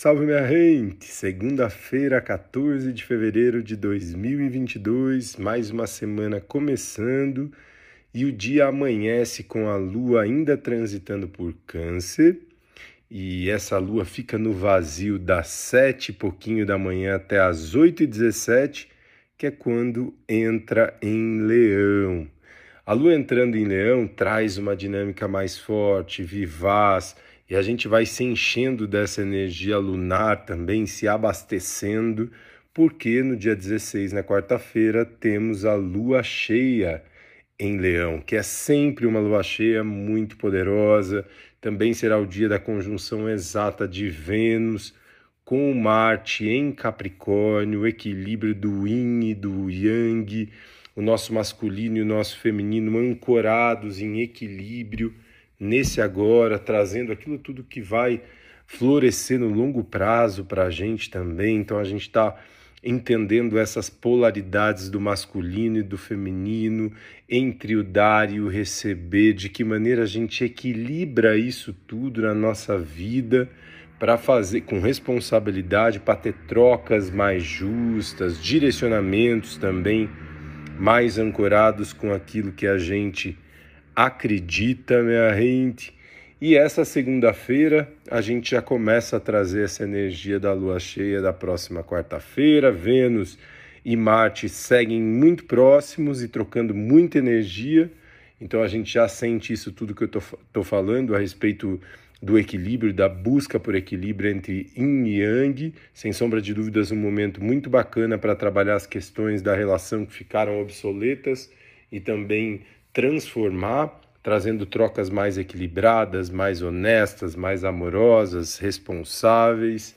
Salve minha gente! Segunda-feira, 14 de fevereiro de 2022, mais uma semana começando e o dia amanhece com a lua ainda transitando por Câncer e essa lua fica no vazio das sete e pouquinho da manhã até as 8 e 17 que é quando entra em Leão. A lua entrando em Leão traz uma dinâmica mais forte, vivaz, e a gente vai se enchendo dessa energia lunar também, se abastecendo, porque no dia 16, na quarta-feira, temos a lua cheia em Leão, que é sempre uma lua cheia muito poderosa. Também será o dia da conjunção exata de Vênus com Marte em Capricórnio, o equilíbrio do yin e do yang, o nosso masculino e o nosso feminino ancorados em equilíbrio nesse agora, trazendo aquilo tudo que vai florescer no longo prazo para a gente também. Então a gente está entendendo essas polaridades do masculino e do feminino, entre o dar e o receber, de que maneira a gente equilibra isso tudo na nossa vida para fazer com responsabilidade, para ter trocas mais justas, direcionamentos também mais ancorados com aquilo que a gente acredita, minha gente. E essa segunda-feira a gente já começa a trazer essa energia da lua cheia da próxima quarta-feira. Vênus e Marte seguem muito próximos e trocando muita energia. Então a gente já sente isso tudo que eu estou falando a respeito do equilíbrio, da busca por equilíbrio entre yin e yang, sem sombra de dúvidas, um momento muito bacana para trabalhar as questões da relação que ficaram obsoletas e também transformar, trazendo trocas mais equilibradas, mais honestas, mais amorosas, responsáveis.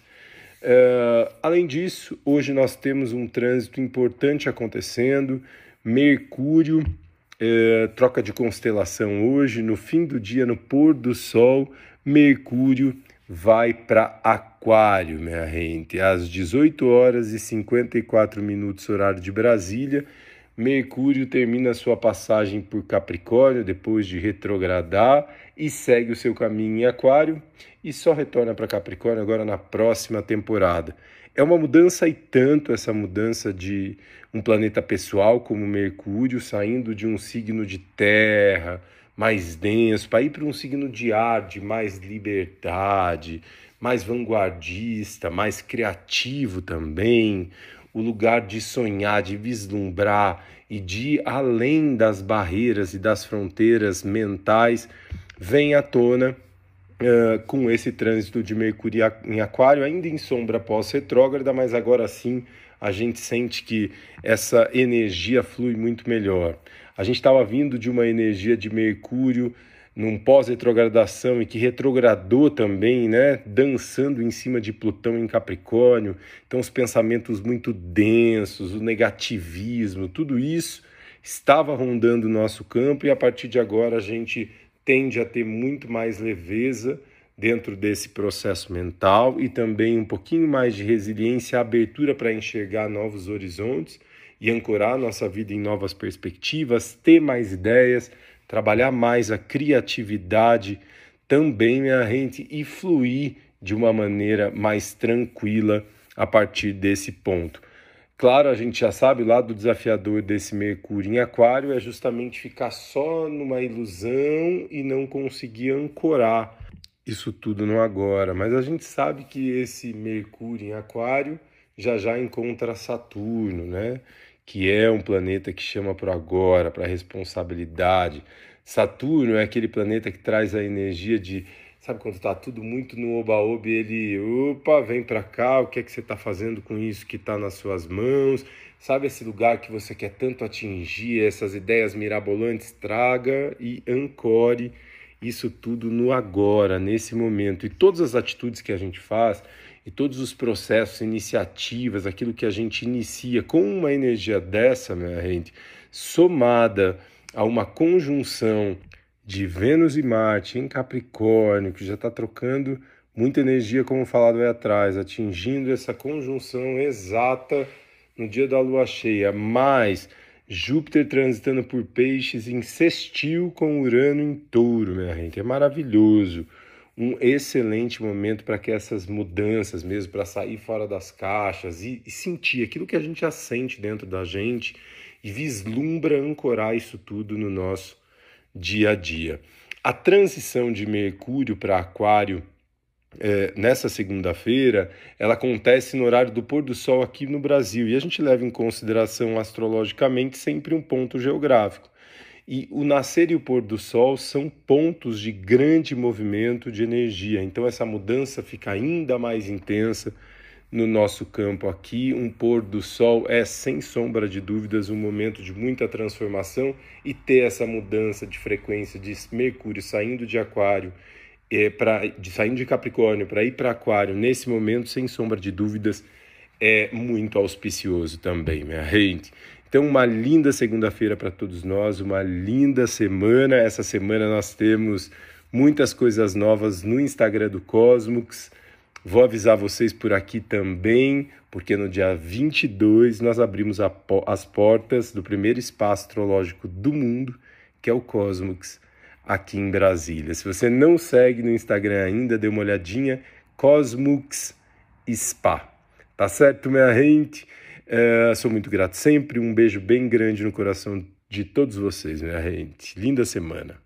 Uh, além disso, hoje nós temos um trânsito importante acontecendo. Mercúrio, uh, troca de constelação hoje, no fim do dia, no pôr do sol, Mercúrio vai para Aquário, minha gente, às 18 horas e 54 minutos, horário de Brasília. Mercúrio termina sua passagem por Capricórnio depois de retrogradar e segue o seu caminho em Aquário e só retorna para Capricórnio agora na próxima temporada. É uma mudança e tanto essa mudança de um planeta pessoal como Mercúrio saindo de um signo de terra, mais denso, para ir para um signo de ar, de mais liberdade, mais vanguardista, mais criativo também, o lugar de sonhar, de vislumbrar e de ir além das barreiras e das fronteiras mentais, vem à tona uh, com esse trânsito de Mercúrio em Aquário, ainda em sombra pós-retrógrada, mas agora sim a gente sente que essa energia flui muito melhor. A gente estava vindo de uma energia de Mercúrio num pós-retrogradação e que retrogradou também, né, dançando em cima de Plutão em Capricórnio. Então os pensamentos muito densos, o negativismo, tudo isso estava rondando o nosso campo e a partir de agora a gente tende a ter muito mais leveza dentro desse processo mental e também um pouquinho mais de resiliência, abertura para enxergar novos horizontes e ancorar nossa vida em novas perspectivas, ter mais ideias, trabalhar mais a criatividade também, minha gente, e fluir de uma maneira mais tranquila a partir desse ponto. Claro, a gente já sabe, o lado desafiador desse Mercúrio em Aquário é justamente ficar só numa ilusão e não conseguir ancorar isso tudo no agora, mas a gente sabe que esse Mercúrio em Aquário já já encontra Saturno, né? Que é um planeta que chama para agora, para responsabilidade. Saturno é aquele planeta que traz a energia de, sabe quando está tudo muito no oba-oba ele, opa, vem para cá, o que é que você está fazendo com isso que está nas suas mãos? Sabe esse lugar que você quer tanto atingir, essas ideias mirabolantes, traga e ancore isso tudo no agora, nesse momento. E todas as atitudes que a gente faz e todos os processos, iniciativas, aquilo que a gente inicia com uma energia dessa, minha gente, somada a uma conjunção de Vênus e Marte em Capricórnio, que já está trocando muita energia, como falado aí atrás, atingindo essa conjunção exata no dia da lua cheia, mais Júpiter transitando por peixes em sextil com Urano em touro, minha gente. É maravilhoso. Um excelente momento para que essas mudanças mesmo, para sair fora das caixas e, e, sentir aquilo que a gente já sente dentro da gente e vislumbra ancorar isso tudo no nosso dia a dia. A transição de Mercúrio para Aquário é, nessa segunda-feira, ela acontece no horário do pôr do sol aqui no Brasil e a gente leva em consideração astrologicamente sempre um ponto geográfico. E o nascer e o pôr do sol são pontos de grande movimento de energia, então essa mudança fica ainda mais intensa no nosso campo aqui. Um pôr do sol é, sem sombra de dúvidas, um momento de muita transformação e ter essa mudança de frequência de Mercúrio saindo de Aquário é, pra, de saindo de Capricórnio para ir para Aquário, nesse momento, sem sombra de dúvidas, é muito auspicioso também, minha gente. Então, uma linda segunda-feira para todos nós, uma linda semana. Essa semana nós temos muitas coisas novas no Instagram do Cosmos. Vou avisar vocês por aqui também, porque no dia 22 nós abrimos as portas do primeiro espaço astrológico do mundo, que é o Cosmos aqui em Brasília. Se você não segue no Instagram ainda, dê uma olhadinha, Cosmux Spa. Tá certo, minha gente? Uh, sou muito grato sempre. Um beijo bem grande no coração de todos vocês, minha gente. Linda semana.